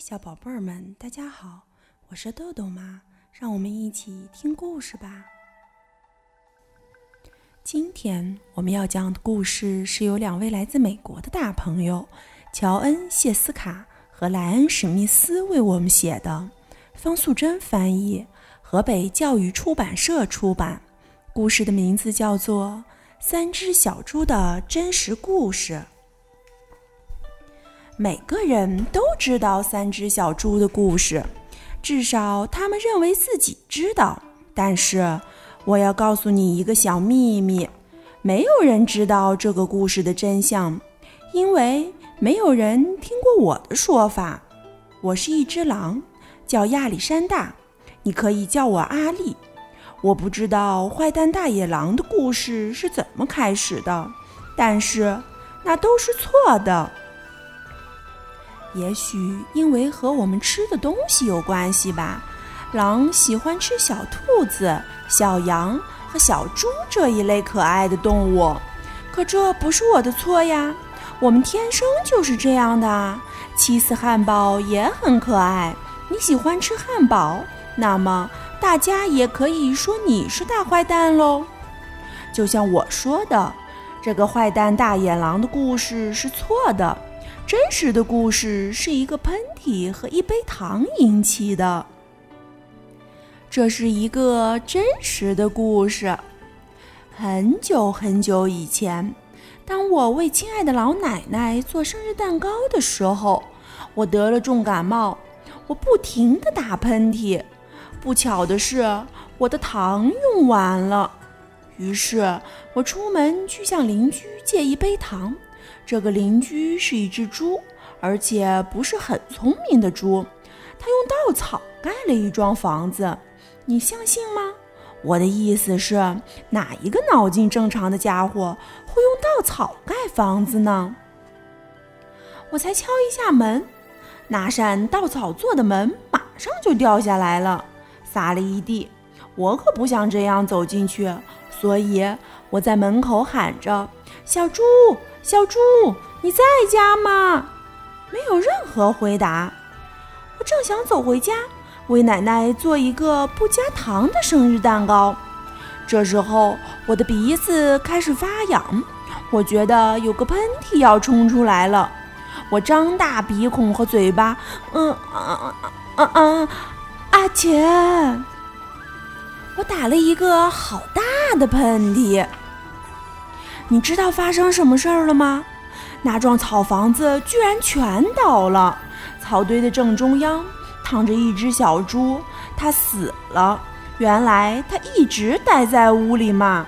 小宝贝儿们，大家好，我是豆豆妈，让我们一起听故事吧。今天我们要讲的故事是由两位来自美国的大朋友乔恩·谢斯卡和莱恩·史密斯为我们写的，方素珍翻译，河北教育出版社出版。故事的名字叫做《三只小猪的真实故事》。每个人都知道三只小猪的故事，至少他们认为自己知道。但是，我要告诉你一个小秘密：没有人知道这个故事的真相，因为没有人听过我的说法。我是一只狼，叫亚历山大，你可以叫我阿丽。我不知道坏蛋大野狼的故事是怎么开始的，但是那都是错的。也许因为和我们吃的东西有关系吧。狼喜欢吃小兔子、小羊和小猪这一类可爱的动物，可这不是我的错呀。我们天生就是这样的。起司汉堡也很可爱。你喜欢吃汉堡，那么大家也可以说你是大坏蛋喽。就像我说的，这个坏蛋大野狼的故事是错的。真实的故事是一个喷嚏和一杯糖引起的。这是一个真实的故事。很久很久以前，当我为亲爱的老奶奶做生日蛋糕的时候，我得了重感冒，我不停地打喷嚏。不巧的是，我的糖用完了，于是我出门去向邻居借一杯糖。这个邻居是一只猪，而且不是很聪明的猪。他用稻草盖了一幢房子，你相信吗？我的意思是，哪一个脑筋正常的家伙会用稻草盖房子呢？我才敲一下门，那扇稻草做的门马上就掉下来了，撒了一地。我可不想这样走进去，所以我在门口喊着：“小猪。”小猪，你在家吗？没有任何回答。我正想走回家，为奶奶做一个不加糖的生日蛋糕。这时候，我的鼻子开始发痒，我觉得有个喷嚏要冲出来了。我张大鼻孔和嘴巴，嗯啊啊啊！阿切！我打了一个好大的喷嚏。你知道发生什么事儿了吗？那幢草房子居然全倒了，草堆的正中央躺着一只小猪，它死了。原来它一直待在屋里嘛。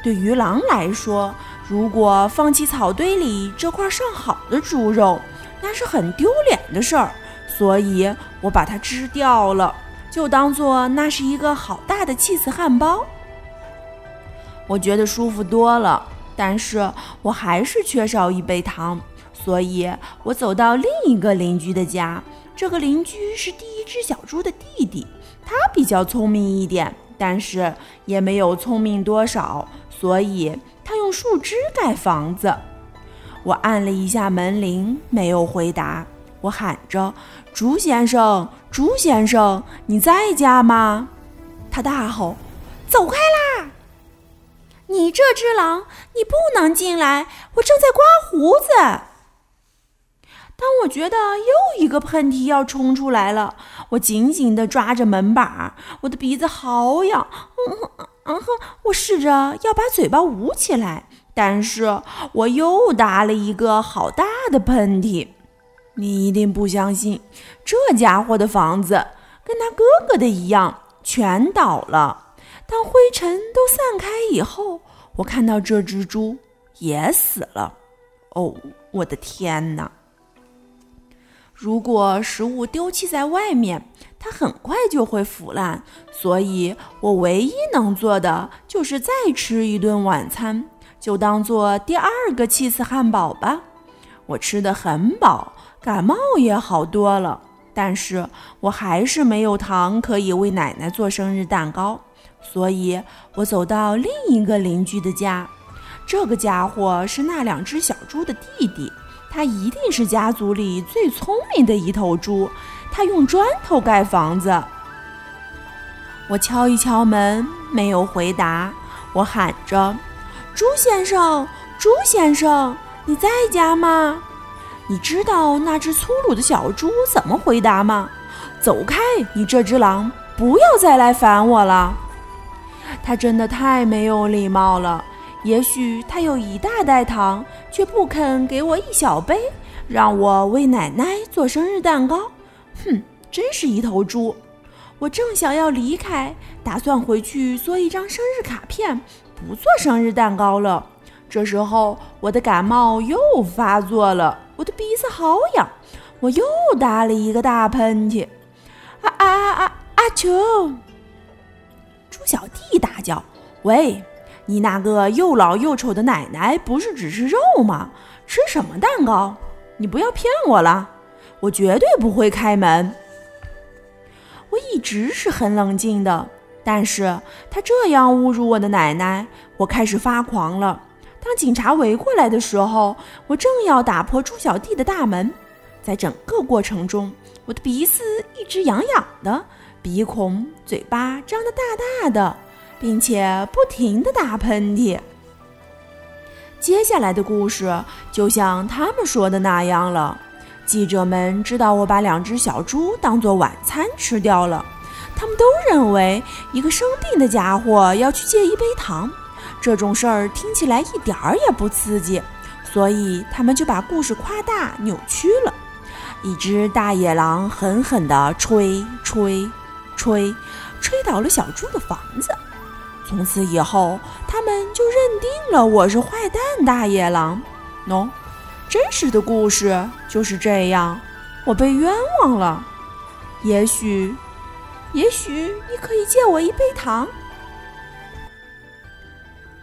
对于狼来说，如果放弃草堆里这块上好的猪肉，那是很丢脸的事儿。所以我把它吃掉了，就当做那是一个好大的气死汉堡。我觉得舒服多了。但是我还是缺少一杯糖，所以我走到另一个邻居的家。这个邻居是第一只小猪的弟弟，他比较聪明一点，但是也没有聪明多少，所以他用树枝盖房子。我按了一下门铃，没有回答。我喊着：“猪先生，猪先生，你在家吗？”他大吼：“走开！”你这只狼，你不能进来！我正在刮胡子。当我觉得又一个喷嚏要冲出来了，我紧紧地抓着门板，我的鼻子好痒。嗯嗯哼，我试着要把嘴巴捂起来，但是我又打了一个好大的喷嚏。你一定不相信，这家伙的房子跟他哥哥的一样，全倒了。当灰尘都散开以后，我看到这只猪也死了。哦，我的天哪！如果食物丢弃在外面，它很快就会腐烂。所以我唯一能做的就是再吃一顿晚餐，就当做第二个气死汉堡吧。我吃的很饱，感冒也好多了，但是我还是没有糖可以为奶奶做生日蛋糕。所以我走到另一个邻居的家，这个家伙是那两只小猪的弟弟，他一定是家族里最聪明的一头猪。他用砖头盖房子。我敲一敲门，没有回答。我喊着：“猪先生，猪先生，你在家吗？”你知道那只粗鲁的小猪怎么回答吗？走开，你这只狼！不要再来烦我了。他真的太没有礼貌了。也许他有一大袋糖，却不肯给我一小杯，让我为奶奶做生日蛋糕。哼，真是一头猪！我正想要离开，打算回去做一张生日卡片，不做生日蛋糕了。这时候，我的感冒又发作了，我的鼻子好痒，我又打了一个大喷嚏。啊啊啊啊！阿秋，猪小弟大叫：“喂，你那个又老又丑的奶奶不是只吃肉吗？吃什么蛋糕？你不要骗我了，我绝对不会开门。”我一直是很冷静的，但是他这样侮辱我的奶奶，我开始发狂了。当警察围过来的时候，我正要打破猪小弟的大门，在整个过程中，我的鼻子一直痒痒的，鼻孔、嘴巴张得大大的，并且不停地打喷嚏。接下来的故事就像他们说的那样了。记者们知道我把两只小猪当做晚餐吃掉了，他们都认为一个生病的家伙要去借一杯糖，这种事儿听起来一点儿也不刺激，所以他们就把故事夸大扭曲了。一只大野狼狠狠地吹吹吹，吹倒了小猪的房子。从此以后，他们就认定了我是坏蛋大野狼。喏。真实的故事就是这样，我被冤枉了。也许，也许你可以借我一杯糖。